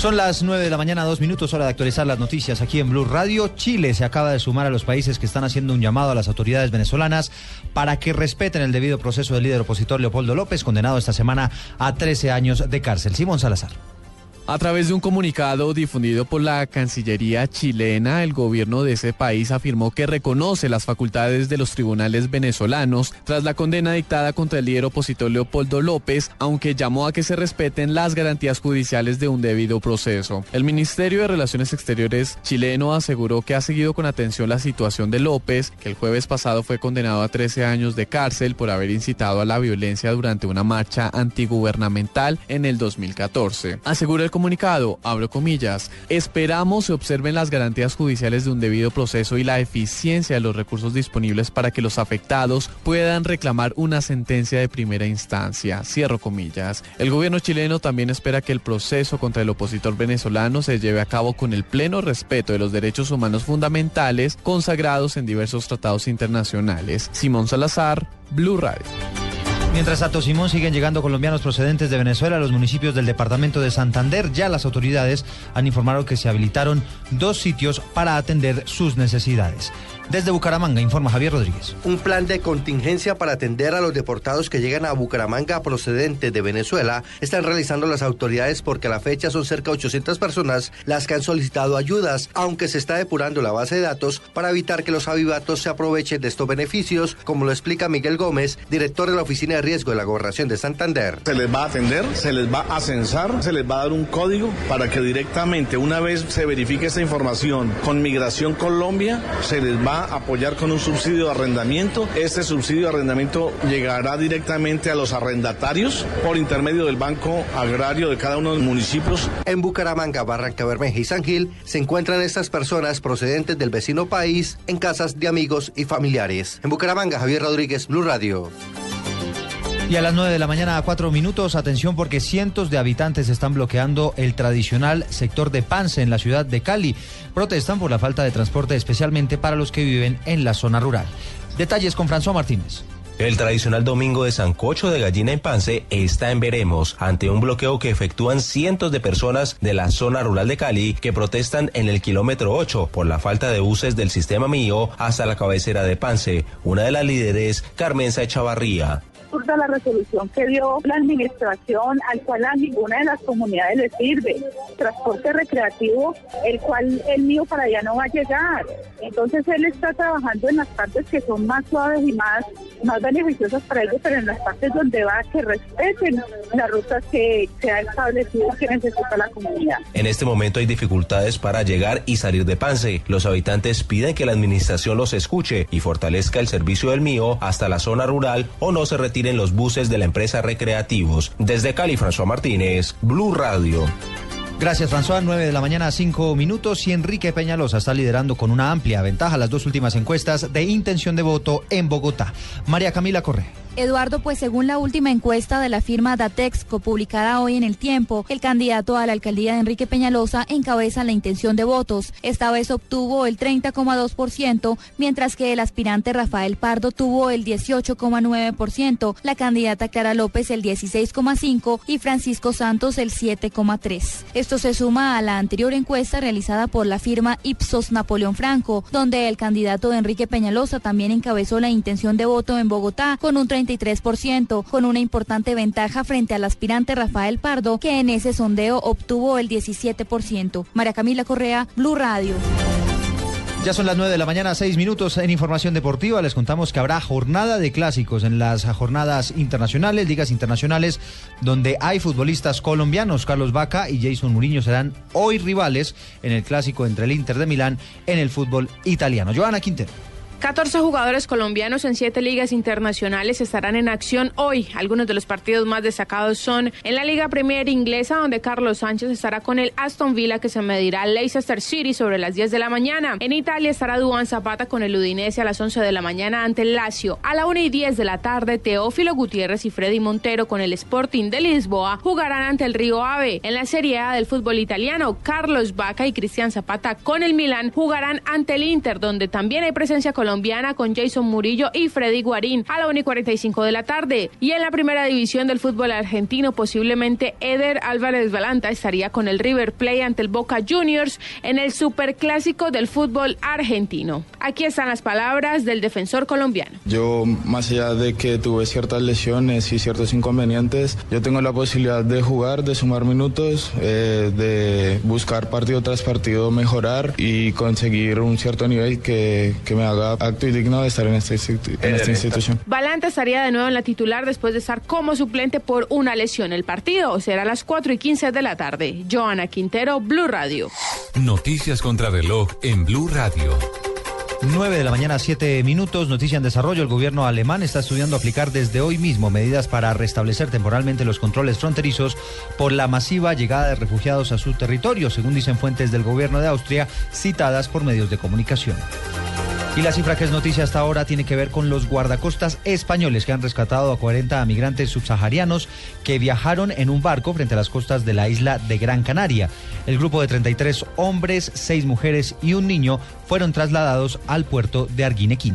Son las 9 de la mañana, dos minutos, hora de actualizar las noticias aquí en Blue Radio. Chile se acaba de sumar a los países que están haciendo un llamado a las autoridades venezolanas para que respeten el debido proceso del líder opositor Leopoldo López, condenado esta semana a 13 años de cárcel. Simón Salazar. A través de un comunicado difundido por la Cancillería chilena, el gobierno de ese país afirmó que reconoce las facultades de los tribunales venezolanos tras la condena dictada contra el líder opositor Leopoldo López, aunque llamó a que se respeten las garantías judiciales de un debido proceso. El Ministerio de Relaciones Exteriores chileno aseguró que ha seguido con atención la situación de López, que el jueves pasado fue condenado a 13 años de cárcel por haber incitado a la violencia durante una marcha antigubernamental en el 2014. Asegura el comunicado, abro comillas, esperamos se observen las garantías judiciales de un debido proceso y la eficiencia de los recursos disponibles para que los afectados puedan reclamar una sentencia de primera instancia. Cierro comillas. El gobierno chileno también espera que el proceso contra el opositor venezolano se lleve a cabo con el pleno respeto de los derechos humanos fundamentales consagrados en diversos tratados internacionales. Simón Salazar, Blue Radio. Mientras a Simón siguen llegando colombianos procedentes de Venezuela a los municipios del departamento de Santander, ya las autoridades han informado que se habilitaron dos sitios para atender sus necesidades. Desde Bucaramanga, informa Javier Rodríguez. Un plan de contingencia para atender a los deportados que llegan a Bucaramanga procedentes de Venezuela están realizando las autoridades porque a la fecha son cerca de 800 personas las que han solicitado ayudas, aunque se está depurando la base de datos para evitar que los avivatos se aprovechen de estos beneficios, como lo explica Miguel Gómez, director de la Oficina de Riesgo de la Gobernación de Santander. Se les va a atender, se les va a censar, se les va a dar un código para que directamente, una vez se verifique esta información con Migración Colombia, se les va apoyar con un subsidio de arrendamiento. Este subsidio de arrendamiento llegará directamente a los arrendatarios por intermedio del Banco Agrario de cada uno de los municipios. En Bucaramanga, Barranca Bermeja y San Gil se encuentran estas personas procedentes del vecino país en casas de amigos y familiares. En Bucaramanga, Javier Rodríguez, Blue Radio. Y a las 9 de la mañana a 4 minutos, atención porque cientos de habitantes están bloqueando el tradicional sector de Pance en la ciudad de Cali. Protestan por la falta de transporte especialmente para los que viven en la zona rural. Detalles con François Martínez. El tradicional domingo de Sancocho de Gallina en Pance está en veremos ante un bloqueo que efectúan cientos de personas de la zona rural de Cali que protestan en el kilómetro 8 por la falta de buses del sistema mío hasta la cabecera de Pance. Una de las líderes, Carmenza Echavarría absurda la resolución que dio la administración, al cual a ninguna de las comunidades le sirve. Transporte recreativo, el cual el mío para allá no va a llegar. Entonces él está trabajando en las partes que son más suaves y más, más beneficiosas para ellos, pero en las partes donde va que respeten las rutas que se ha establecido que necesita la comunidad. En este momento hay dificultades para llegar y salir de Pance. Los habitantes piden que la administración los escuche y fortalezca el servicio del mío hasta la zona rural o no se retire en los buses de la empresa Recreativos. Desde Cali, François Martínez, Blue Radio. Gracias, François. 9 de la mañana, 5 minutos. Y Enrique Peñalosa está liderando con una amplia ventaja las dos últimas encuestas de intención de voto en Bogotá. María Camila Correa. Eduardo, pues según la última encuesta de la firma Datexco publicada hoy en El Tiempo, el candidato a la alcaldía de Enrique Peñalosa encabeza la intención de votos. Esta vez obtuvo el 30,2%, mientras que el aspirante Rafael Pardo tuvo el 18,9%, la candidata Clara López el 16,5% y Francisco Santos el 7,3%. Esto se suma a la anterior encuesta realizada por la firma Ipsos Napoleón Franco, donde el candidato Enrique Peñalosa también encabezó la intención de voto en Bogotá con un 30 con una importante ventaja frente al aspirante Rafael Pardo, que en ese sondeo obtuvo el 17%. María Camila Correa, Blue Radio. Ya son las 9 de la mañana, 6 minutos en Información Deportiva. Les contamos que habrá jornada de clásicos en las jornadas internacionales, ligas internacionales, donde hay futbolistas colombianos. Carlos Vaca y Jason Muriño serán hoy rivales en el clásico entre el Inter de Milán en el fútbol italiano. Joana Quintero. 14 jugadores colombianos en siete ligas internacionales estarán en acción hoy. Algunos de los partidos más destacados son en la Liga Premier Inglesa, donde Carlos Sánchez estará con el Aston Villa, que se medirá al Leicester City sobre las 10 de la mañana. En Italia estará Duan Zapata con el Udinese a las 11 de la mañana ante el Lazio. A la 1 y 10 de la tarde, Teófilo Gutiérrez y Freddy Montero con el Sporting de Lisboa jugarán ante el Río Ave. En la Serie A del fútbol italiano, Carlos Vaca y Cristian Zapata con el Milan jugarán ante el Inter, donde también hay presencia colombiana colombiana con Jason Murillo y Freddy Guarín a la 1 y 45 de la tarde. Y en la primera división del fútbol argentino, posiblemente Eder Álvarez Balanta estaría con el River Play ante el Boca Juniors en el superclásico del fútbol argentino. Aquí están las palabras del defensor colombiano. Yo, más allá de que tuve ciertas lesiones y ciertos inconvenientes, yo tengo la posibilidad de jugar, de sumar minutos, eh, de buscar partido tras partido mejorar y conseguir un cierto nivel que, que me haga acto y digno de estar en esta, en esta institución. Balanta estaría de nuevo en la titular después de estar como suplente por una lesión. El partido será a las 4 y 15 de la tarde. Joana Quintero, Blue Radio. Noticias contra reloj en Blue Radio. 9 de la mañana, 7 minutos. Noticia en desarrollo. El gobierno alemán está estudiando aplicar desde hoy mismo medidas para restablecer temporalmente los controles fronterizos por la masiva llegada de refugiados a su territorio, según dicen fuentes del gobierno de Austria citadas por medios de comunicación. Y la cifra que es noticia hasta ahora tiene que ver con los guardacostas españoles que han rescatado a 40 migrantes subsaharianos que viajaron en un barco frente a las costas de la isla de Gran Canaria. El grupo de 33 hombres, 6 mujeres y un niño fueron trasladados al puerto de Arguinequín.